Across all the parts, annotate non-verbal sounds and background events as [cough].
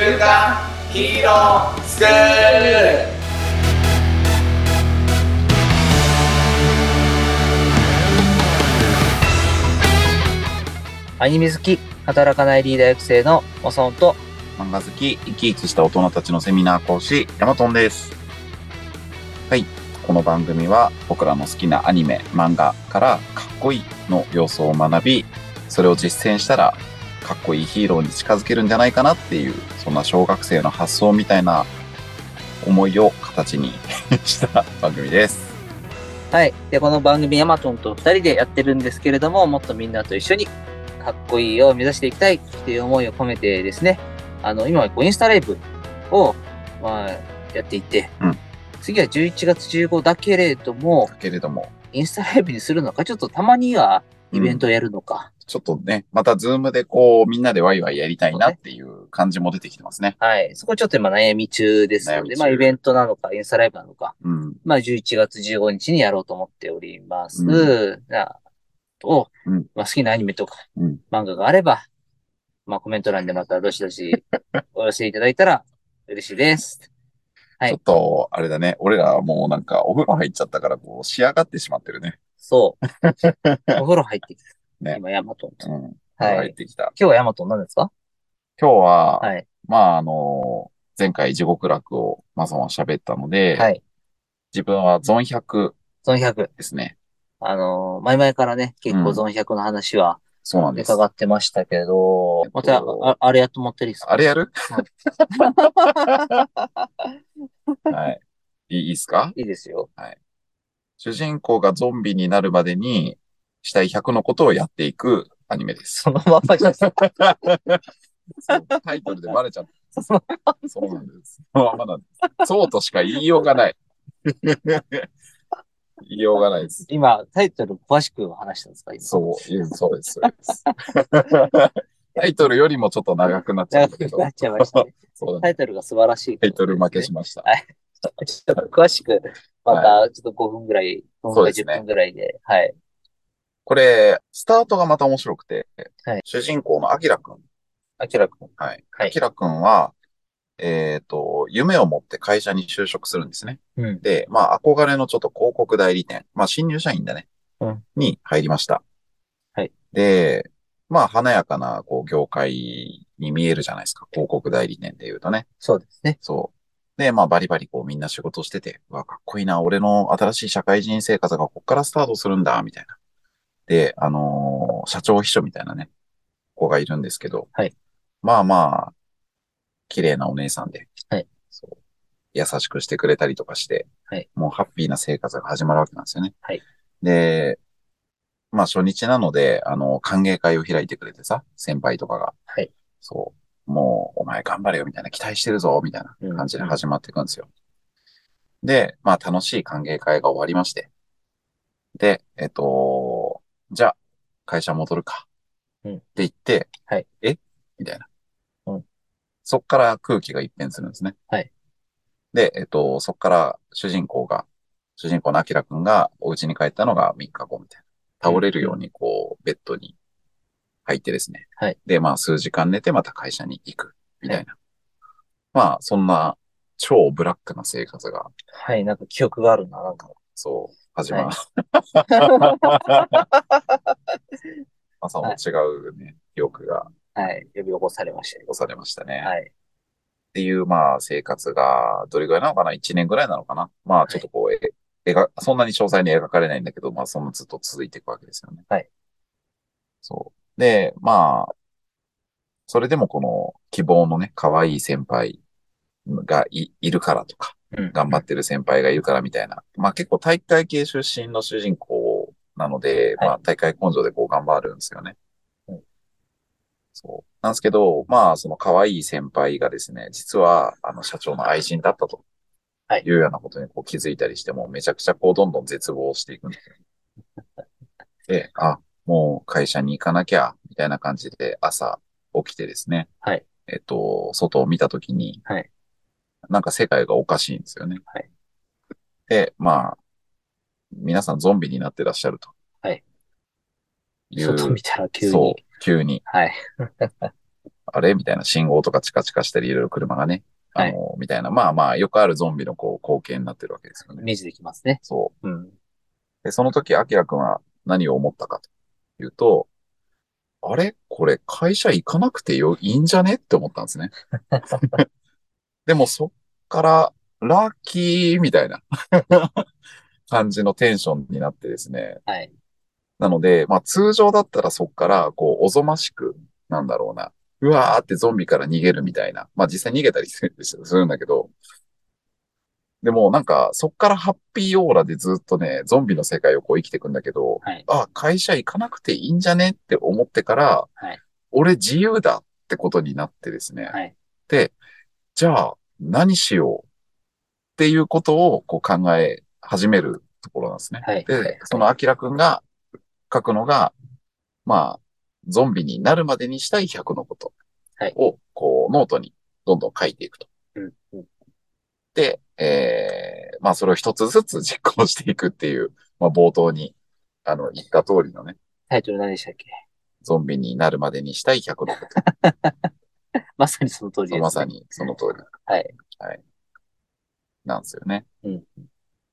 週刊ヒーロースクールアニメ好き、働かないリーダー育成のおそんと、漫画好き、生き生きした大人たちのセミナー講師、ヤマトンです。はい。この番組は僕らの好きなアニメ、漫画からかっこいいの要素を学び、それを実践したらかっこいいヒーローに近づけるんじゃないかなっていう、そんな小学生の発想みたいな思いを形にした番組です。はい。で、この番組ヤマトンと二人でやってるんですけれども、もっとみんなと一緒にかっこいいを目指していきたいっていう思いを込めてですね、あの、今はこうインスタライブを、まあ、やっていて、うん次は11月15だけれども、だけれども、インスタライブにするのか、ちょっとたまにはイベントをやるのか、ちょっとね、またズームでこうみんなでワイワイやりたいなっていう感じも出てきてますね。はい。そこちょっと今悩み中ですので、まあイベントなのか、インスタライブなのか、うん。まあ11月15日にやろうと思っております。うなと、うんまあ、好きなアニメとか、うん漫画があれば、まあコメント欄でまたどしどし [laughs] お寄せいただいたら嬉しいです。はいちょっと、あれだね。俺らはもうなんかお風呂入っちゃったから、こう、仕上がってしまってるね。そう。お風呂入ってきた。ね今、ヤマトンと。うん。はい入ってきた。今日はヤマトン何ですか？今日は、はい。まあ、あの、前回地獄楽をまさま喋ったので、はい。自分はゾン100ゾン100。ですね。あのー前々からね、結構ゾン100の話はそうなんです。伺ってましたけど、また、ああれやと思ってるいいですか？あれやる？う [laughs] んはい。いいいいっすか？いいですよ。主人公がゾンビになるまでに、死体100のことをやっていくアニメです。そのままです。[laughs] そうタイトルでバレちゃった。そうなんです。そのままなんです。そうとしか言いようがない。[laughs] 言いようがないです。今、タイトル詳しく話したんですか？今そう、うんそうです、そうです。[laughs] タイトルよりもちょっと長くなっちゃうんだけど長くなっ。ちゃいましたね。ね。タイトルが素晴らしい、タイトル負けしました。はいちょっと詳しく、またちょっと5分ぐらい、5分か10そうですね分ぐらいで、はい。これ、スタートがまた面白くて、はい主人公のアキラくん。あきらくん。はい。はいアキラくんは、えっ、と、夢を持って会社に就職するんですね。うん。で、まあ、憧れのちょっと広告代理店、まあ、新入社員だね。うんに入りました。はい。で、まあ、華やかな、こう、業界に見えるじゃないですか。広告代理店で言うとね。そうですね。そう。で、まあ、バリバリこうみんな仕事してて、うわ、かっこいいな、俺の新しい社会人生活がこっからスタートするんだ、みたいな。で、あのー社長秘書みたいなね、子がいるんですけど、はい。まあまあ、綺麗なお姉さんで、はい。そう。優しくしてくれたりとかして、はい。もうハッピーな生活が始まるわけなんですよね。はい。で、まあ初日なので、あの、歓迎会を開いてくれてさ、先輩とかが。はい。そう。もう、お前頑張れよ、みたいな、期待してるぞ、みたいな感じで始まっていくんですよ。で、まあ楽しい歓迎会が終わりまして。で、えっと、じゃあ、会社戻るか。うんって言って、はい。え？みたいな。うんそっから空気が一変するんですね。はい。で、えっと、そっから主人公が、主人公のアキラくんがお家に帰ったのが3日後みたいな。倒れるようにこう、ベッドに入ってですね。はい。で、まあ数時間寝てまた会社に行く。みたいな。まあ、そんな超ブラックな生活が、はい、なんか記憶があるな、なんか。そう、始まる。[laughs] まさも違うね、記憶がはい、呼び起こされました起こされましたね。はい。っていう、まあ、生活が、どれぐらいなのかな ?1 年ぐらいなのかな？まあ、ちょっとこう、え描、そんなに詳細に描かれないんだけど、まあ、そのずっと続いていくわけですよね。はい。そう。で、まあ、それでもこの希望のね、可愛い先輩がいいるからとか、うん。頑張ってる先輩がいるからみたいな。まあ結構体育会系出身の主人公なので、はいまあ大会根性でこう頑張るんですよね。うんそう。なんですけど、まあその可愛い先輩がですね、実はあの社長の愛人だったと。はいいうようなことにこう気づいたりしても、めちゃくちゃこうどんどん絶望していくんですよ。[laughs] で、あ、もう会社に行かなきゃ、みたいな感じで朝起きてですね。はい。えっと、外を見たときに、はい。なんか世界がおかしいんですよね。はい。で、まあ、皆さんゾンビになってらっしゃると。はい。外見たら急に。そう、急に。はい。[laughs] あれ？みたいな信号とかチカチカしたりいろいろ車がね、あの、みたいな、まあまあ、よくあるゾンビのこう、光景になってるわけですよね。イメージできますね。そう。うん。で、その時、アキラくんは何を思ったかというと、あれ？これ会社行かなくてよ、いいんじゃね？って思ったんですね。[laughs] でもそっから、ラッキーみたいな [laughs] 感じのテンションになってですね。はい。なので、まあ通常だったらそっから、こう、おぞましく、なんだろうな、うわーってゾンビから逃げるみたいな。まあ実際逃げたりするんだけど、でもなんか、そっからハッピーオーラでずっとね、ゾンビの世界をこう生きていくんだけど、はい。あ、会社行かなくていいんじゃねって思ってから、はい俺自由だってことになってですね。はい。で、じゃあ何しようっていうことをこう考え始めるところなんですね。はい。で、そのアキラくんが書くのが、まあ、ゾンビになるまでにしたい100のことはいを、こう、ノートにどんどん書いていくと。うん。うん。で、えー、まあ、それを一つずつ実行していくっていう、まあ、冒頭に、あの、言った通りのね、タイトル何でしたっけ？ゾンビになるまでにしたい100のこ [laughs] まさにその通りです、と。ね。まさ。にその通り。はい。はい。なんですよね。うん。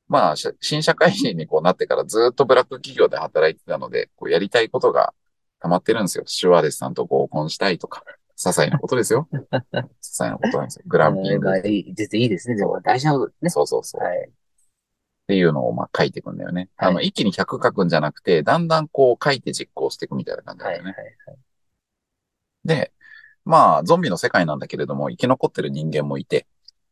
まあ、し新社会人にこうなってからずっとブラック企業で働いてたので、こうやりたいことが溜まってるんですよ。シュワーデスさんと合コンしたいとか、些細なことですよ。[laughs] 些細なことなんですよ。グランピング。まあいい、全然いいですね。でも大事なことですね。そうそうそう。はい。っていうのをまあ書いていくんだよね。はいあの、一気に100書くんじゃなくて、だんだんこう書いて実行していくみたいな感じなんはい。はいだよね。。で、まあ、ゾンビの世界なんだけれども、生き残ってる人間もいて、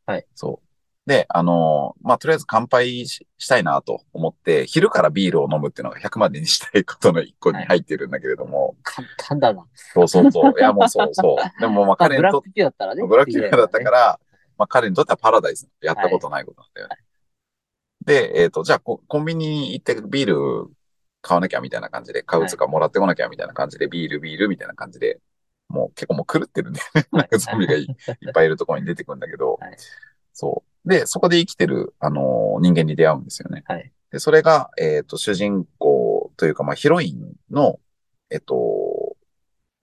はい。そう。で、あのまあ、とりあえず乾杯ししたいなと思って、昼からビールを飲むっていうのが100までにしたいことの一個に入ってるんだけれども、簡単だな。そうそうそう。いや、もうそうそう。[laughs] でも、まあ、まあ、彼にとっブラック企業だったらね。ブラック企業だったから。ら、まあ彼にとってはパラダイス。やったことないことなんだよね。で、えっ、と、じゃあコ、コンビニに行ってビール買わなきゃみたいな感じで、買うつかもらってこなきゃみたいな感じで、ビール、ビールみたいな感じで、もう結構もう狂ってるんで、[laughs] なんかゾンビがいいっぱいいるところに出てくるんだけど、はいそう。で、そこで生きてる、あのー人間に出会うんですよね。はい。で、それが、えっ、と、主人公というか、まあ、ヒロインの、えっ、と、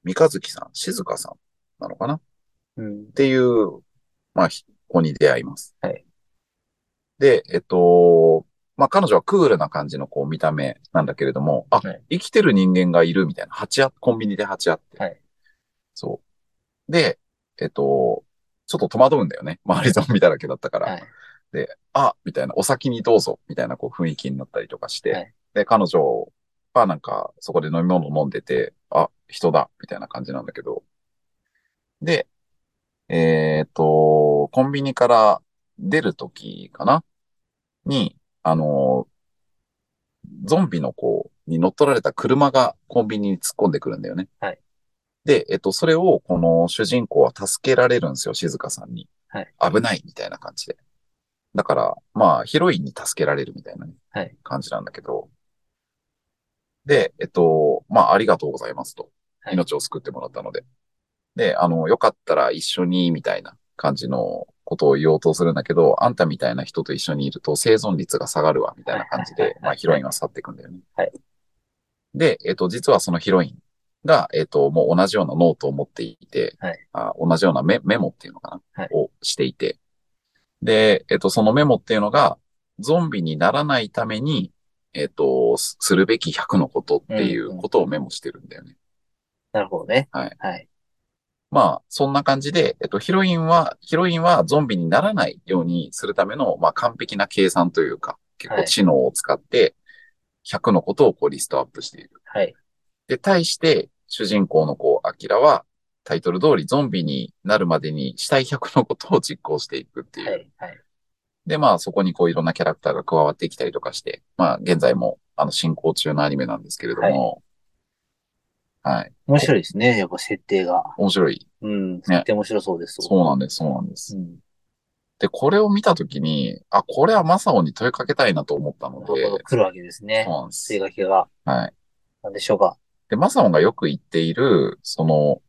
三日月さん、静香さんなのかな？うんっ。ていう、まあ、ひ子に出会います。はい。で、えっと、まあ、彼女はクールな感じのこう見た目なんだけれども、あ、はい生きてる人間がいるみたいな、鉢あ、コンビニで鉢合って。はい。そう。で、えっと、ちょっと戸惑うんだよね。[laughs] 周りゾンビだらけだったから。はい。で、あ、みたいな、お先にどうぞ、みたいなこう雰囲気になったりとかして、はいで、彼女はなんかそこで飲み物飲んでて、あ、人だ、みたいな感じなんだけど、で、えっと、コンビニから出るときかな？に、あの、ゾンビのこう、に乗っ取られた車がコンビニに突っ込んでくるんだよね。はい。で、えっと、それをこの主人公は助けられるんですよ、静香さんに。はい。危ないみたいな感じで。だから、まあ、ヒロインに助けられるみたいなね、はい感じなんだけど。で、えっと、まあ、ありがとうございますと。はい命を救ってもらったので。で、あの、よかったら一緒に、みたいな感じのことを言おうとするんだけど、あんたみたいな人と一緒にいると生存率が下がるわ、みたいな感じでまあ、ヒロインは去っていくんだよね。はい。で、えっと、実はそのヒロインが、えっと、もう同じようなノートを持っていて、はいあ同じようなメメモっていうのかな、はいをしていて、で、えっと、そのメモっていうのが、ゾンビにならないために、えっと、すするべき100のことっていうことをメモしてるんだよね。なるほどね。はい。はい。まあ、そんな感じで、えっと、ヒロインは、ヒロインはゾンビにならないようにするための、まあ、完璧な計算というか、結構知能を使って、100のことをこうリストアップしている。はい。で、対して、主人公の子、アキラは、タイトル通りゾンビになるまでにしたい100のことを実行していくっていう。はい。はい。で、まあ、そこにこういろんなキャラクターが加わってきたりとかして、まあ、現在も、あの、進行中のアニメなんですけれども、はい。面白いですね。やっぱ設定が。面白い。うん。設定面白そうです。そうなんです、そうなんです。うん。で、これを見たときに、あ、これはマサオに問いかけたいなと思ったので、なるほど。来るわけですねそう。なんです追。加系が。はい。なんでしょうか。で、マサオがよく言っている、その、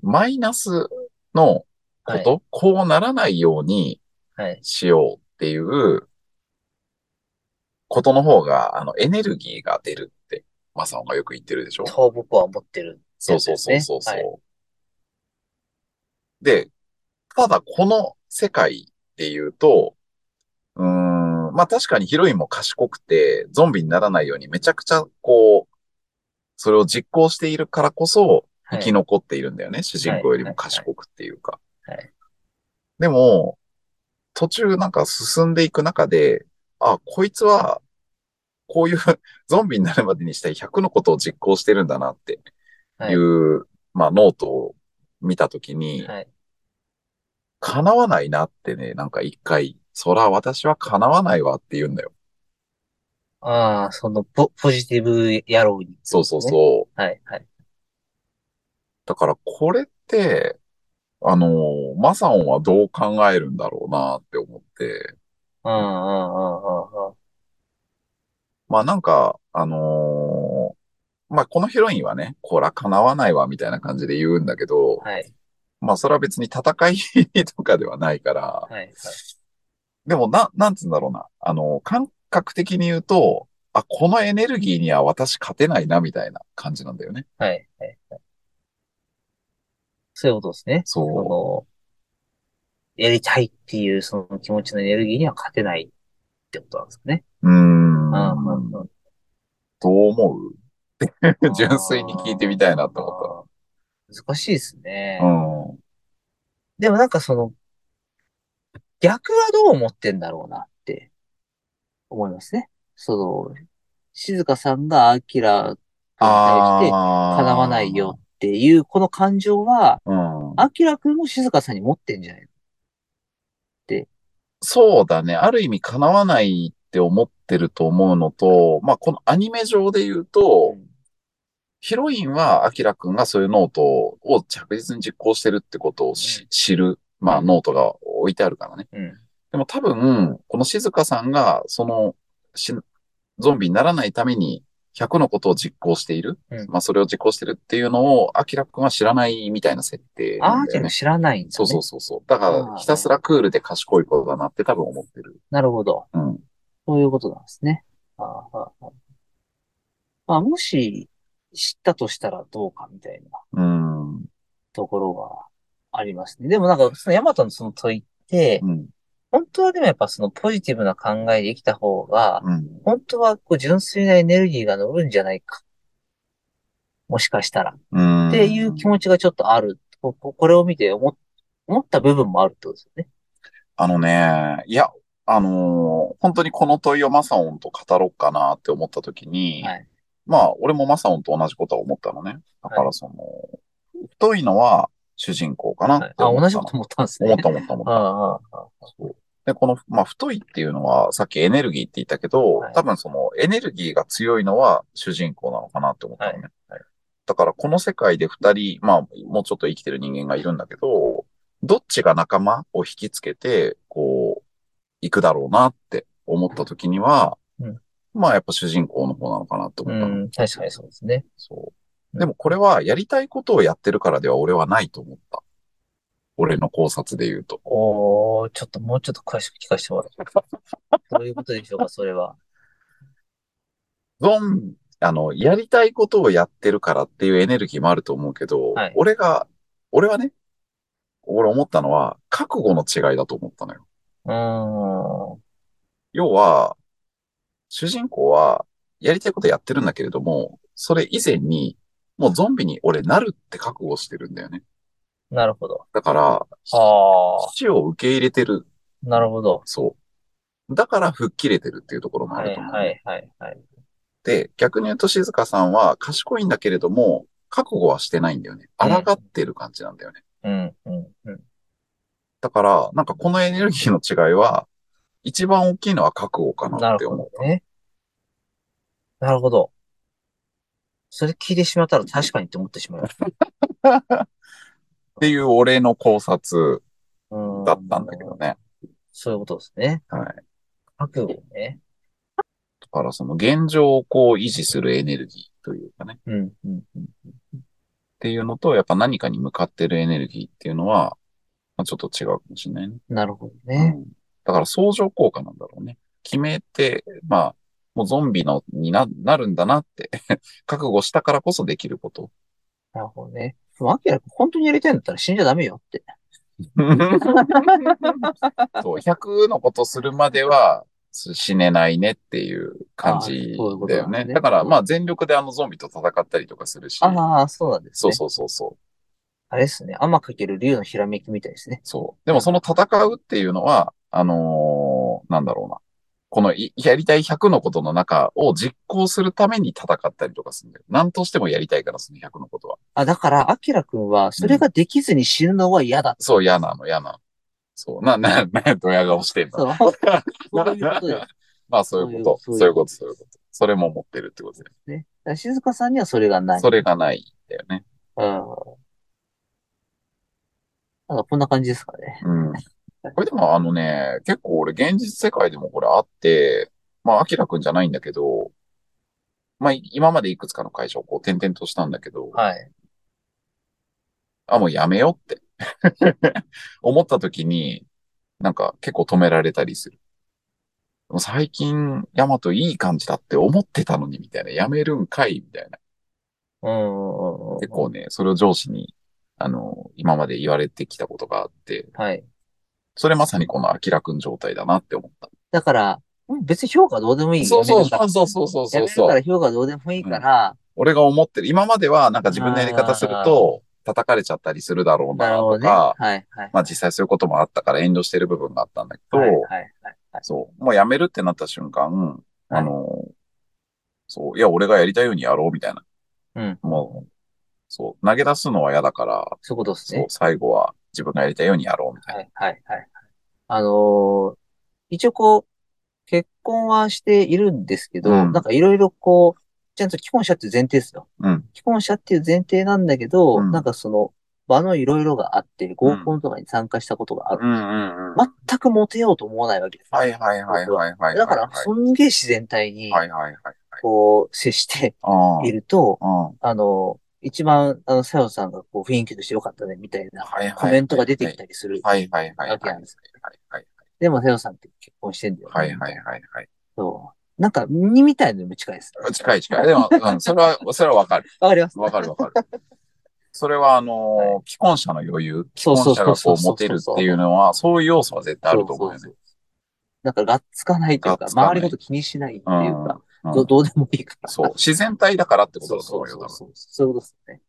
マイナスのこと、こうならないようにはい。しようっていうことの方が、あの、エネルギーが出るって、マサオがよく言ってるでしょ？そう僕は思ってる。そうそうそうそうそう、はで、ただこの世界で言うと、うーん、まあ確かにヒロインも賢くて、ゾンビにならないようにめちゃくちゃこう、それを実行しているからこそ生き残っているんだよね。主人公よりも賢くっていうか。はいでも、途中なんか進んでいく中で、あ、こいつは、こういう [laughs] ゾンビになるまでにしたい100のことを実行してるんだなってはいいう、まあノートを見たときに、はい。叶わないなってね、なんか一回、そら私は叶わないわって言うんだよ。ああ、そのポ、ポジティブ野郎に。そうそうそう。はい、はい。だからこれって、あのーマサオンはどう考えるんだろうなって思って、うん、うん、うん、うん、うん。まあなんか、あのーまあこのヒロインはね、こら叶わないわみたいな感じで言うんだけど、はい、まあそれは別に戦い [laughs] とかではないから、はい、はい。でもな、なんつうんだろうな、あの、感覚的に言うと、あ、このエネルギーには私勝てないなみたいな感じなんだよね。はい、はい。はいそういうことですね。そうその、やりたいっていうその気持ちのエネルギーには勝てないってことなんですかね。うーん。うんどう思う？純粋に聞いてみたいなと思思った。難しいですね。うん。でもなんかその、逆はどう思ってんだろうなって思いますね。その、静香さんがアキラ君に対してあ叶わないよ。っていうこの感情は、うん。アキラ君も静香さんに持ってんじゃないそうだね。ある意味叶わないって思ってると思うのと、まあ、このアニメ上で言うと、ヒロインはアキラくんがそういうノートを着実に実行してるってことを知る、まあ、ノートが置いてあるからね。うん。でも多分、この静香さんが、その、しゾンビにならないために100のことを実行している。うんまあ、それを実行してるっていうのを、アキラくんは知らないみたいな設定ね。ーキラ知らないんだね。そうそうそうそう。だかあら、ーひたすらクールで賢い子だなって多分思ってる。なるほど。うん。そういうことなんですね。あーあまあ、もし知ったとしたらどうかみたいなうん。ところはありますね。でもなんか、そのヤマトのその問いって、うん。本当はでもやっぱそのポジティブな考えで生きた方が、うん。本当はこう純粋なエネルギーが乗るんじゃないか。もしかしたら。うん。っていう気持ちがちょっとある。こここれを見て思っ思った部分もあるってことですよね。あのね、いや、あのー本当にこの問いをマサオンと語ろうかなって思った時に、はい。まあ、俺もマサオンと同じことは思ったのね。だからその、太いのは主人公かなはいあ、って思ったの。同じこと思ったんですね。思った思った思った。ああ、ああ、そうで、この、まあ、太いっていうのは、さっきエネルギーって言ったけど、はい多分そのエネルギーが強いのは主人公なのかなって思ったのね。はいはいだからこの世界で二人、まあ、もうちょっと生きてる人間がいるんだけど、どっちが仲間を引きつけて、こう、行くだろうなって思った時には、うんまあ、やっぱ主人公の方なのかなって思ったの。うん、確かにそうですね。そう。でもこれはやりたいことをやってるからでは俺はないと思った。俺の考察で言うと。おー、ちょっともうちょっと詳しく聞かせてもらう。[laughs] どういうことでしょうか、それは。ゾン、あの、やりたいことをやってるからっていうエネルギーもあると思うけど、はい俺が、俺はね、俺思ったのは、覚悟の違いだと思ったのよ。うーん。要は、主人公は、やりたいことやってるんだけれども、それ以前に、もうゾンビに俺なるって覚悟してるんだよね。なるほど。だから、はあ、死を受け入れてる。なるほど。そう。だから吹っ切れてるっていうところもあはい、ると思う。はい、はい、はい。で、逆に言うと静香さんは賢いんだけれども、覚悟はしてないんだよね。うん抗ってる感じなんだよね。うん、うん、うん。だから、なんかこのエネルギーの違いは、一番大きいのは覚悟かななるほって思った。どね。なるほど。それ聞いてしまったら確かにって思ってしまう。[laughs] っていう俺の考察うんだったんだけどね。そういうことですね。はい。覚悟ね。だからその現状をこう維持するエネルギーというかね。うん、うん、うん。っていうのと、やっぱ何かに向かってるエネルギーっていうのは、まあ、ちょっと違うかもしれないね。なるほどうね。ん。だから相乗効果なんだろうね。決めて、まあ、もうゾンビのにななるんだなって覚悟したからこそできること。なるほどね。でも、アキ本当にやりたいんだったら死んじゃダメよって。[laughs] そう、100のことするまではす死ねないねっていう感じだよね。なんですねだから、まあ全力であのゾンビと戦ったりとかするし。ああ、そうなんですね。そうそうそうそう。あれですね。天かける竜のひらめきみたいですね。そう。でもその戦うっていうのは、あのーなんだろうな。このいやりたい100のことの中を実行するために戦ったりとかするんだよ。何としてもやりたいから、その100のことは。あ、だから、アキラくんは、それができずに死ぬのは嫌だ。そう、嫌なの、嫌なの。そう。な、な、な、ドヤ顔してんの。そう。[laughs] そういうことですまあそういうこと。そういうこと、そういうこと。それも持ってるってことだよね。だから静香さんにはそれがない。それがないんだよね。うん。なんかこんな感じですかね。うん。これでもあのね、結構俺現実世界でもこれあって、まあ、アキラくんじゃないんだけど、まあ、い今までいくつかの会社をこう転々としたんだけど、はい。あ、もうやめようって [laughs] 思った時に、なんか結構止められたりする。最近、ヤマトいい感じだって思ってたのに、みたいな。やめるんかいみたいな。うん。結構ね、それを上司に、あの、今まで言われてきたことがあって、はい。それまさにこのアキラくん状態だなって思った。だから、うん別に評価どうでもいい。そうそうそうそうそうそうやめるから評価どうでもいいから、俺が思ってる、今まではなんか自分のやり方すると、叩かれちゃったりするだろうな。とか、はいはい。まあ実際そういうこともあったから遠慮してる部分があったんだけど、はいはいはいはい。そう、もうやめるってなった瞬間、あの、そう、いや、俺がやりたいようにやろうみたいな。うん。もう、そう、投げ出すのは嫌だから、そういうことですそうね。、最後は自分がやりたいようにやろうみたいな。はいはいはい。あのー一応こう、結婚はしているんですけど、うんなんかいろいろこう、ちゃんと既婚者っていう前提ですよ。うん。既婚者っていう前提なんだけど、うんなんかその場のいろいろがあって、合コンとかに参加したことがある。うんうんうん。全くモテようと思わないわけですよ。はいはいはいはいはいはい。だから、はいすんげえ自然体に、はいはいはい。こう、接してあいると、あ。あの、一番、あの、さよさんがこう、雰囲気として良かったね、みたいなコメントが出てきたりする。はいはいはいはい。わけなんですはいはいでも、さよさんって結婚してんだよね。はいはいはいはい。そう。なんか、にみたいなのも近いです。近い近い。でも、うん、それは、それはわかる。わかりますわかるわかる。それは、あのーは既婚者の余裕、既そうそう婚者がこそうそううモテるっていうのは、そういう要素は絶対あると思うよねそそ。なんか、がっつかないというか周りのこと気にしないってうんいうか、うんど [laughs] どうでもいいから。そう。自然体だからってことそうだと思うよ。多分そうそういうことですね。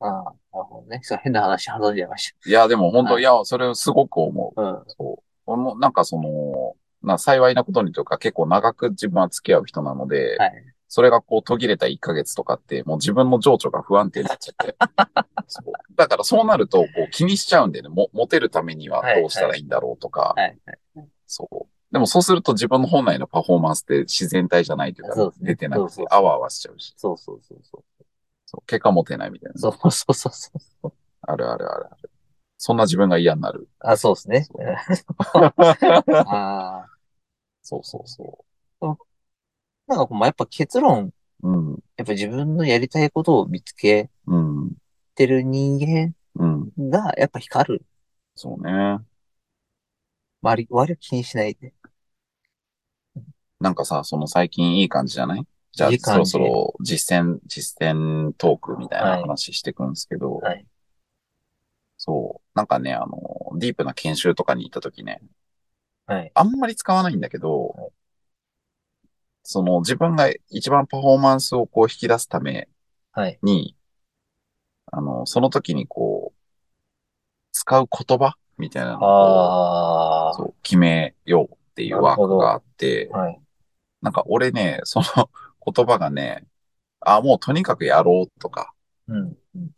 ああ、なるほどね。そう変な話挟んじゃいましいや、でも本当、はいいや、それをすごく思う。た。うん。そう。俺もなんかその、な幸いなことにというか結構長く自分は付き合う人なので、はい。それがこう途切れた1ヶ月とかって、もう自分の情緒が不安定になっちゃって。[laughs] そうだからそうなると、こう気にしちゃうんでね、も、モテるためにはどうしたらいいんだろうとか、はい。はい。そう。でもそうすると自分の本来のパフォーマンスって自然体じゃないというか、出てなくそうそうそうてあわあわしちゃうし、そうそうそうそう。そう結果モテないみたいな。そうそうそうそう。あるあるあるある。そんな自分が嫌になる。あ、そうですね。そう [laughs] ああ。そうそうそなんかこう、やっぱ結論、う。うん。やっぱ自分のやりたいことを見つけうん。てる人間うん。が、やっぱ光る。そうね。周り、周りを気にしないで。なんかさ、その最近いい感じじゃない？じゃあいい感じそろそろ実践、実践トークみたいな話していくんですけど、はい。そう。なんかね、あの、ディープな研修とかに行った時ね、はい。あんまり使わないんだけど、その自分が一番パフォーマンスをこう引き出すためはい。に、あの、その時にこう、使う言葉みたいなのを決めようっていうワークがあって、あ。はい。なんか俺ね、[laughs] その言葉がね、あ、もうとにかくやろうとか、うん。うん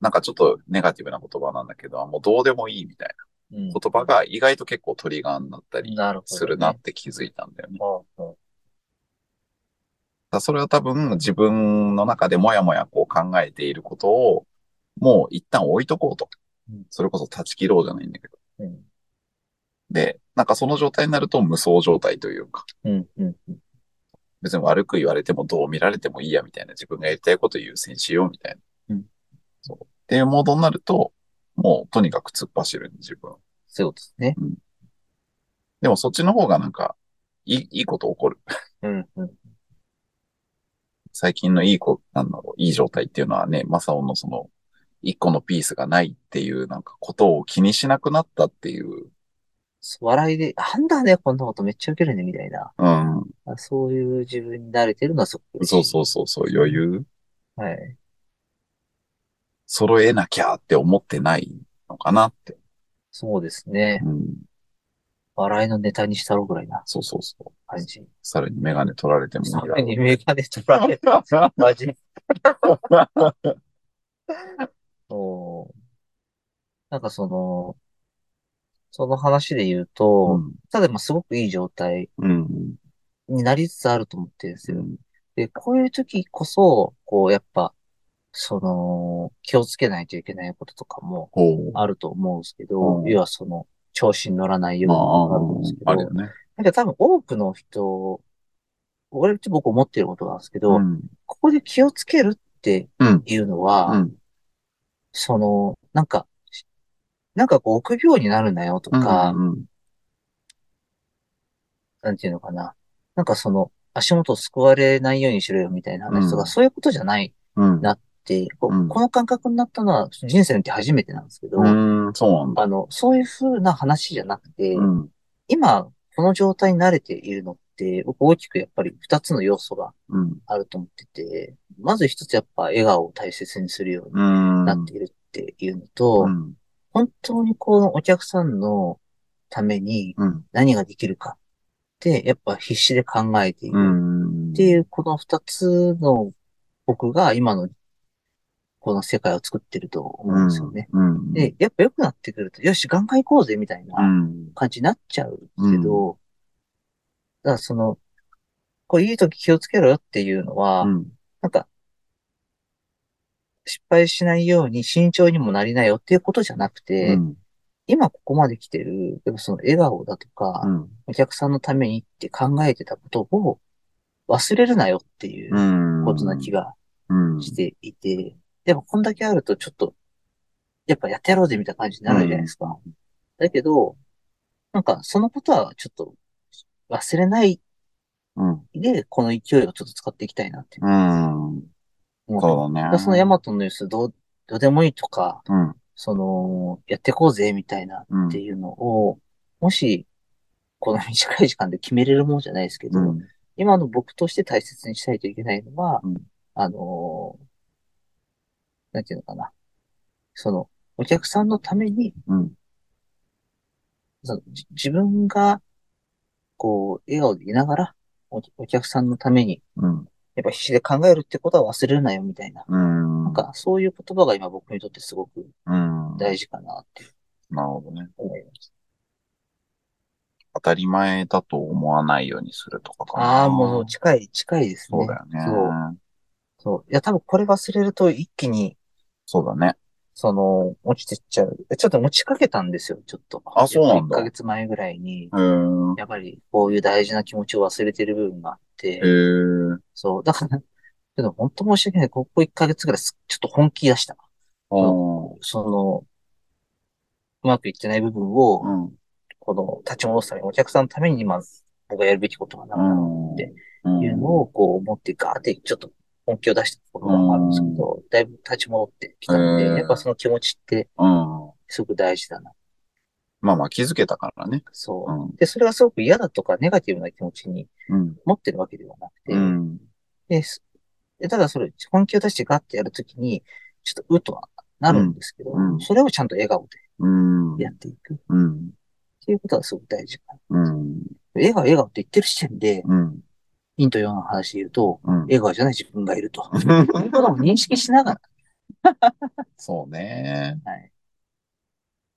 なんかちょっとネガティブな言葉なんだけど、あもうどうでもいいみたいうんな言葉が意外と結構トリガーになったりするなって気づいたんだよね。それは多分自分の中でもやもやこう考えていることを、もう一旦置いとこうとうん。それこそ断ち切ろうじゃないんだけど。うん。で、なんかその状態になると無双状態というか、うん。うん。別に悪く言われてもどう見られてもいいやみたいな自分がやりたいこと優先しようみたいな。うんそう。っていうモードになると、もうとにかく突っ走るんで自分は。そうですね。でもそっちの方がなんか、いい、いいこと起こる。うん。うん。最近のいい子、なんだろう、いい状態っていうのはね、マサオのその、一個のピースがないっていうなんかことを気にしなくなったっていう。笑いで、なんだね、こんなことめっちゃ受けるね、みたいな。うん。そういう自分に慣れてるのはすごく嬉しい。そうそうそうそう、余裕はい。揃えなきゃって思ってないのかなって。そうですね。うん。笑いのネタにしたろうぐらいなそうそうそう。感じ。さらにメガネ取られてもいいさらにメガネ取られた。マジ。[laughs] そう。なんかその、その話で言うと、ただまあすごくいい状態うん。になりつつあると思ってるんですよ。うん。で、こういう時こそ、こうやっぱ、その、気をつけないといけないこととかもほう。あると思うんですけど、うん要はその、調子に乗らないようまなことがあるんですけあ、あど、るよね。なんか多分多くの人、俺、っと僕思ってることなんですけど、うん。ここで気をつけるってうん。いうのは、うん。その、なんか、なんかこう、臆病になるなよとか、うん。なんていうのかな。なんかその、足元を救われないようにしろよみたいな話とか、うんそういうことじゃないうん。なって、こうんこの感覚になったのは人生において初めてなんですけど、うん。そうなんだ。あの、そういう風な話じゃなくて、うん。今、この状態に慣れているのって、僕大きくやっぱり二つの要素がうん。あると思ってて、まず一つやっぱ笑顔を大切にするようにうん。なっているっていうのと、うん。本当にこのお客さんのためにうん。何ができるかって、やっぱ必死で考えているうん。っていう、この二つの僕が今のこの世界を作ってると思うんですよね。うん。で、やっぱ良くなってくると、よし、ガンガン行こうぜみたいなうん。感じになっちゃうけど、だからその、こういい時気をつけろよっていうのは、うん。なんか、失敗しないように慎重にもなりなよっていうことじゃなくて、うん。今ここまで来てる、でもその笑顔だとか、うん。お客さんのためにって考えてたことを忘れるなよっていううん。ことな気がうん。していて、でもこんだけあるとちょっと、やっぱやってやろうぜみたいな感じになるじゃないですか。だけど、なんかそのことはちょっと忘れないうん。で、この勢いをちょっと使っていきたいなってうん。思ってそうだね。そのヤマトのニュースどう、どうでもいいとか、うん。その、やってこうぜみたいなうんっていうのを、もし、この短い時間で決めれるものじゃないですけど、うん。今の僕として大切にしたいといけないのは、うんあのーなんていうのかな。その、お客さんのために、うん。そのじ自分が、こう、笑顔でいながらお、お客さんのために、うん。やっぱ必死で考えるってことは忘れるなよ、みたいな。うん。なんか、そういう言葉が今僕にとってすごくうん。大事かなってなるほどね。思います。当たり前だと思わないようにするとかかな。ああ、もう近い、近いですね。そうだよね。そう。そう。いや、多分これ忘れると一気に、そうだね。その、落ちてっちゃう。ちょっと持ちかけたんですよ、ちょっと。あそうなんだ1ヶ月前ぐらいに、うん。やっぱりこういう大事な気持ちを忘れてる部分があって。そう。だから、けど本当申し訳ない。ここ1ヶ月ぐらいすちょっと本気出した。その、うまくいってない部分を、うん。この、立ち戻すために、お客さんのために今、僕がやるべきことがなうんだん。ってうんいうのを、こう思ってガーってちょっと本気を出したところがあるんですけど、だいぶ立ち戻ってきたので、やっぱその気持ちってうん。すごく大事だな。まあまあ気づけたからね。そうう。ん。で、それがすごく嫌だとかネガティブな気持ちにうん。持ってるわけではなくて、うん。でただそれ、本気を出してガッてやるときに、ちょっとうとはなるんですけど、うんうんそれをちゃんと笑顔うん。でやっていくっうん。ていうことはすごく大事かうん。な。笑顔、笑顔って言ってる時点で、うん。陰と陽の話で言うと、うん。笑顔じゃない自分がいると。[laughs] いうことも認識しながら、そうね。はい、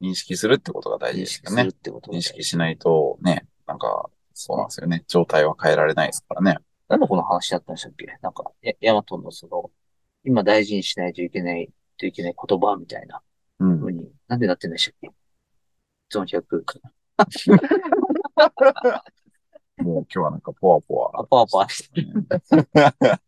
認識するってことが大事認ですよね識するっ。てこと認識しないとね、なんか、そうなんですよね。状態は変えられないですからね。なんでこの話だったんでしたっけ？なんか、やヤマトのその、今大事にしないといけない、といけない言葉みたいなうん。なんでなってんでしたっけ？ゾン100。[laughs] 今日はなんかポワポワ。あ、パワパワして。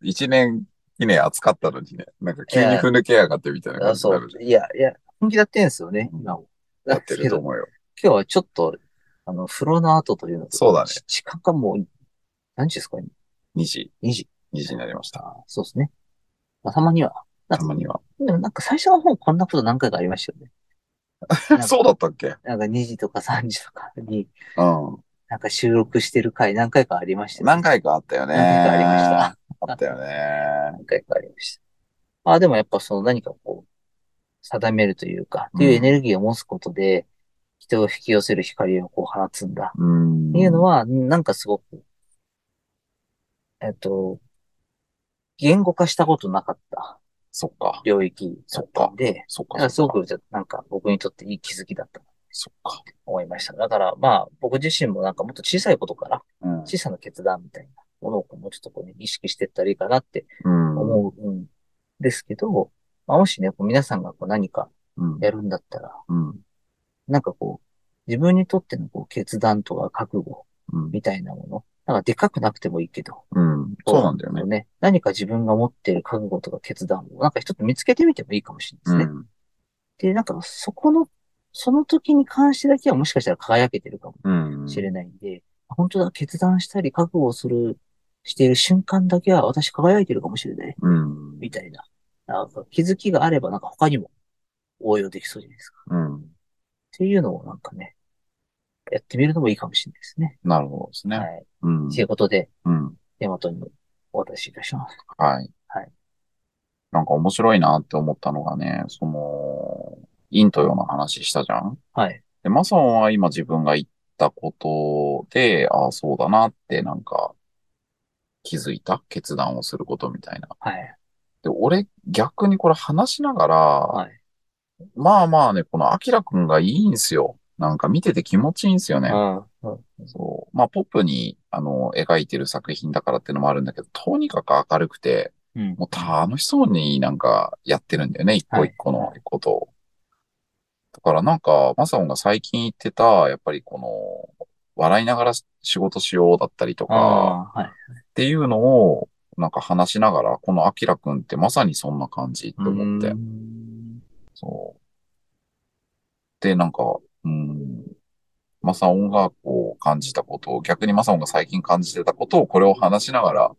一年記念暑かったのにね、なんか急にふぬけやがってみたいな感じになる。。いや、いや、本気でやってんですよね、今も。やってるとう。思うよ。今日はちょっと、あの、風呂の後というのとそうだねし時間がもう、何時ですか2時、?2 時。2時になりました。あそうですね。まあ、たまにはたまには。でもなんか最初の方こんなこと何回かありましたよね。[laughs] そうだったっけ？なんか2時とか3時とかに、うん。なんか収録してる回何回かありましたよね。何回かあったよね。何回かありました。あったよね。何回かありました。まあでもやっぱその何かこう、定めるというか、っていうエネルギーを持つことで、人を引き寄せる光をこう放つんだ。うん。っていうのは、なんかすごく、えっと、言語化したことなかったそっか。領域だったんで、そっか。だからすごくなんか僕にとっていい気づきだったとそっか。思いました。だからまあ僕自身もなんかもっと小さいことからうん。小さな決断みたいなものをもうちょっとこうね、意識していったらいいかなってうん。思うんですけど、まあ、もしね、こう皆さんがこう何かうん。やるんだったら、うん。なんかこう、自分にとってのこう決断とか覚悟うん。みたいなもの、なんかでかくなくてもいいけど、うん。そうなんだよね。ね。何か自分が持っている覚悟とか決断を、なんか一つ見つけてみてもいいかもしれないですね。うん。で、なんかそこの、その時に関してだけはもしかしたら輝けてるかもうん。しれないんで、本当だ、決断したり覚悟をする、している瞬間だけは私輝いてるかもしれない。うん。みたいな。なんか気づきがあれば、なんか他にも応用できそうじゃないですか。うん。っていうのをなんかね、やってみるのもいいかもしれないですね。なるほどですね。はい。うん。ということで、うん。ヤマトにお渡しいたします。はい。はい。なんか面白いなって思ったのがね、その、陰と陽の話したじゃん？はい。で、マソンは今自分が言ったことで、ああ、そうだなってなんか気づいた？決断をすることみたいな。はい。で、俺逆にこれ話しながら、はい。まあまあね、このアキラくんがいいんすよ。なんか見てて気持ちいいんすよね。うん。うんそう。まあ、ポップに、あの、描いてる作品だからっていうのもあるんだけど、とにかく明るくて、うん。もう楽しそうになんかやってるんだよね、一個一個のことを。だからなんか、マサオンが最近言ってた、やっぱりこの、笑いながら仕事しようだったりとか。っていうのを、なんか話しながら、このアキラくんってまさにそんな感じって思ってそう。で、なんか、うん、マサオンがこう感じたことを、逆にマサオンが最近感じてたことを、これを話しながら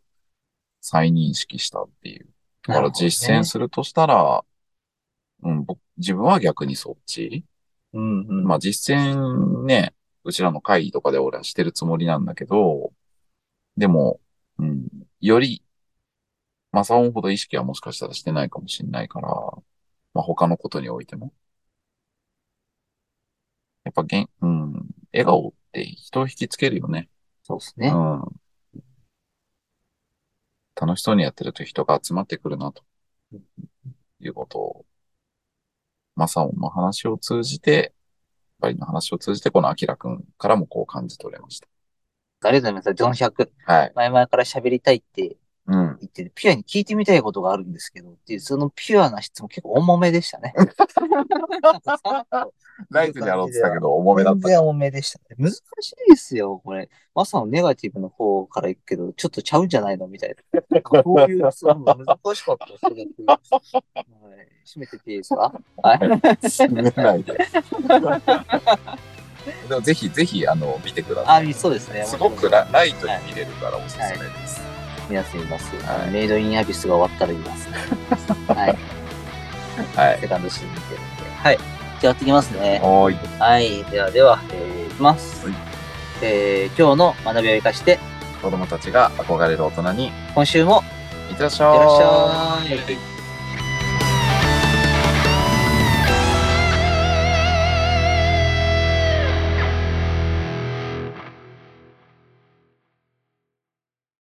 再認識したっていう。だから実践するとしたら、うん、僕、自分は逆にそっち。うんうん。まあ実践ね、うちらの会議とかで俺はしてるつもりなんだけど、でも、うん、より、マサオンほど意識はもしかしたらしてないかもしれないから、まあ他のことにおいても。やっぱげん、うん、笑顔って人を引きつけるよね。そうですね。うん。楽しそうにやってると人が集まってくるな、ということを、マサオンの話を通じて、バリの話を通じて、このアキラくんからもこう感じ取れましありがとうございます。400。た。はい。前々から喋りたいってうん。言ってて、ピュアに聞いてみたいことがあるんですけど、っていう、そのピュアな質問結構重めでしたね。[laughs] ライトにやろうってたけど、重めだった。全然重めでしたね。難しいですよ、これ。まさのネガティブの方から行くけど、ちょっとちゃうんじゃないのみたいな。こういう質問が難しかったですね。はい。閉めてていいですか？はい。進めないで。[laughs] でもぜひ、ぜひ、あの、見てください。あ、そうですね。すごくラライトに見れるからおすすめです。皆さんいます。はいメイドインアビスが終わったら言います。[laughs] はい。はい。セカンドシーズン見てるんで。はい。じゃあやっていきますね。はい。ではでは、えー、いきます。はいえー、今日の学びを生かして、子供たちが憧れる大人に、今週もいってらっしゃい。いってらっしゃい。